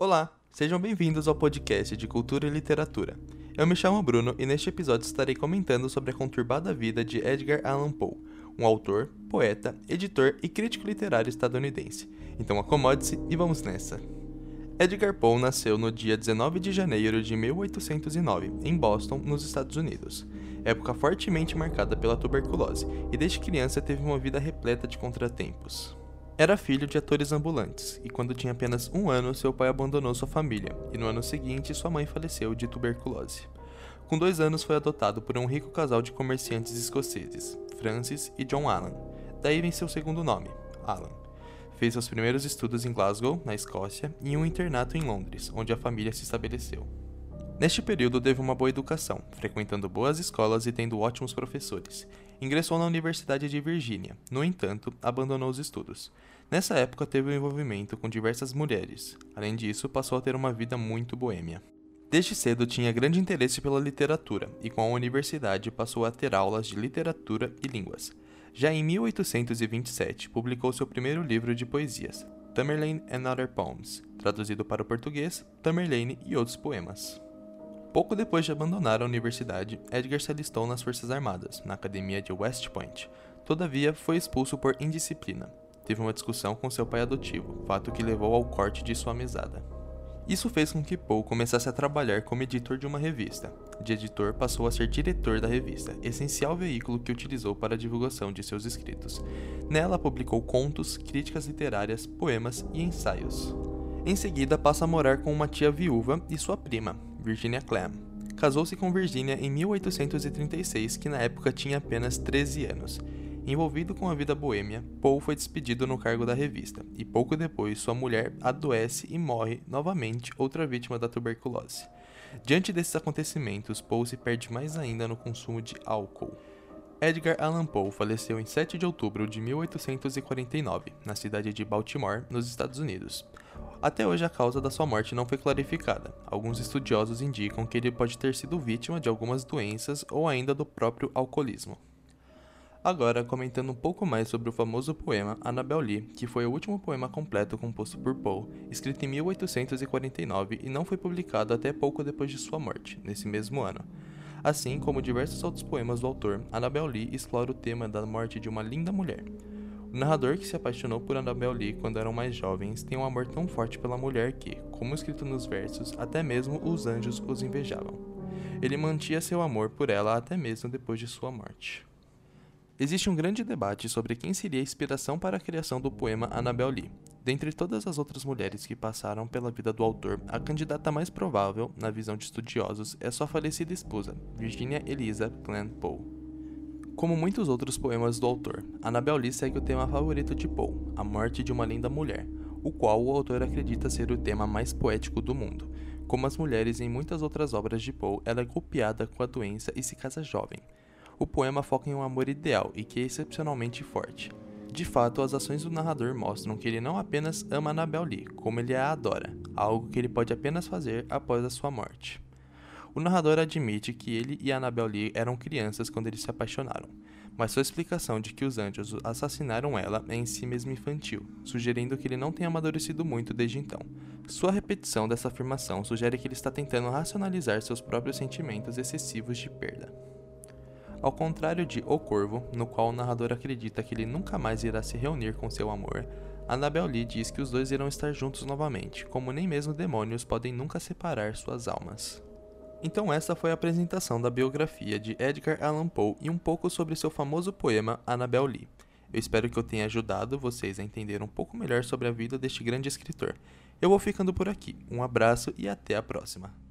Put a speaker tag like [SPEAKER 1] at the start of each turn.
[SPEAKER 1] Olá, sejam bem-vindos ao podcast de Cultura e Literatura. Eu me chamo Bruno e neste episódio estarei comentando sobre a conturbada vida de Edgar Allan Poe, um autor, poeta, editor e crítico literário estadunidense. Então acomode-se e vamos nessa. Edgar Poe nasceu no dia 19 de janeiro de 1809, em Boston, nos Estados Unidos. Época fortemente marcada pela tuberculose, e desde criança teve uma vida repleta de contratempos. Era filho de atores ambulantes, e quando tinha apenas um ano, seu pai abandonou sua família, e no ano seguinte sua mãe faleceu de tuberculose. Com dois anos foi adotado por um rico casal de comerciantes escoceses, Francis e John Allan. Daí vem seu segundo nome, Allan. Fez seus primeiros estudos em Glasgow, na Escócia, e um internato em Londres, onde a família se estabeleceu. Neste período teve uma boa educação, frequentando boas escolas e tendo ótimos professores. Ingressou na Universidade de Virgínia, no entanto, abandonou os estudos. Nessa época teve um envolvimento com diversas mulheres. Além disso, passou a ter uma vida muito boêmia. Desde cedo tinha grande interesse pela literatura e com a universidade passou a ter aulas de literatura e línguas. Já em 1827, publicou seu primeiro livro de poesias, Tamerlane and Other Poems, traduzido para o português, Tamerlane e outros poemas. Pouco depois de abandonar a universidade, Edgar se alistou nas Forças Armadas, na academia de West Point. Todavia, foi expulso por indisciplina. Teve uma discussão com seu pai adotivo, fato que levou ao corte de sua mesada. Isso fez com que Poe começasse a trabalhar como editor de uma revista. De editor, passou a ser diretor da revista, essencial veículo que utilizou para a divulgação de seus escritos. Nela, publicou contos, críticas literárias, poemas e ensaios. Em seguida, passa a morar com uma tia viúva e sua prima, Virginia Clam. Casou-se com Virginia em 1836, que na época tinha apenas 13 anos. Envolvido com a vida boêmia, Paul foi despedido no cargo da revista, e pouco depois sua mulher adoece e morre novamente, outra vítima da tuberculose. Diante desses acontecimentos, Paul se perde mais ainda no consumo de álcool. Edgar Allan Poe faleceu em 7 de outubro de 1849, na cidade de Baltimore, nos Estados Unidos. Até hoje a causa da sua morte não foi clarificada. Alguns estudiosos indicam que ele pode ter sido vítima de algumas doenças ou ainda do próprio alcoolismo. Agora, comentando um pouco mais sobre o famoso poema Annabel Lee, que foi o último poema completo composto por Poe, escrito em 1849 e não foi publicado até pouco depois de sua morte, nesse mesmo ano. Assim como diversos outros poemas do autor, Annabel Lee explora o tema da morte de uma linda mulher. O narrador que se apaixonou por Annabel Lee quando eram mais jovens tem um amor tão forte pela mulher que, como escrito nos versos, até mesmo os anjos os invejavam. Ele mantinha seu amor por ela até mesmo depois de sua morte. Existe um grande debate sobre quem seria a inspiração para a criação do poema Annabel Lee. Dentre todas as outras mulheres que passaram pela vida do autor, a candidata mais provável, na visão de estudiosos, é sua falecida esposa, Virginia Eliza Clan Poe. Como muitos outros poemas do autor, Annabel Lee segue o tema favorito de Poe, a morte de uma linda mulher, o qual o autor acredita ser o tema mais poético do mundo. Como as mulheres em muitas outras obras de Poe, ela é golpeada com a doença e se casa jovem o poema foca em um amor ideal e que é excepcionalmente forte. De fato, as ações do narrador mostram que ele não apenas ama Annabel Lee, como ele a adora, algo que ele pode apenas fazer após a sua morte. O narrador admite que ele e Annabel Lee eram crianças quando eles se apaixonaram, mas sua explicação de que os anjos assassinaram ela é em si mesmo infantil, sugerindo que ele não tenha amadurecido muito desde então. Sua repetição dessa afirmação sugere que ele está tentando racionalizar seus próprios sentimentos excessivos de perda. Ao contrário de O Corvo, no qual o narrador acredita que ele nunca mais irá se reunir com seu amor, Annabel Lee diz que os dois irão estar juntos novamente, como nem mesmo demônios podem nunca separar suas almas. Então essa foi a apresentação da biografia de Edgar Allan Poe e um pouco sobre seu famoso poema Annabel Lee. Eu espero que eu tenha ajudado vocês a entender um pouco melhor sobre a vida deste grande escritor. Eu vou ficando por aqui. Um abraço e até a próxima.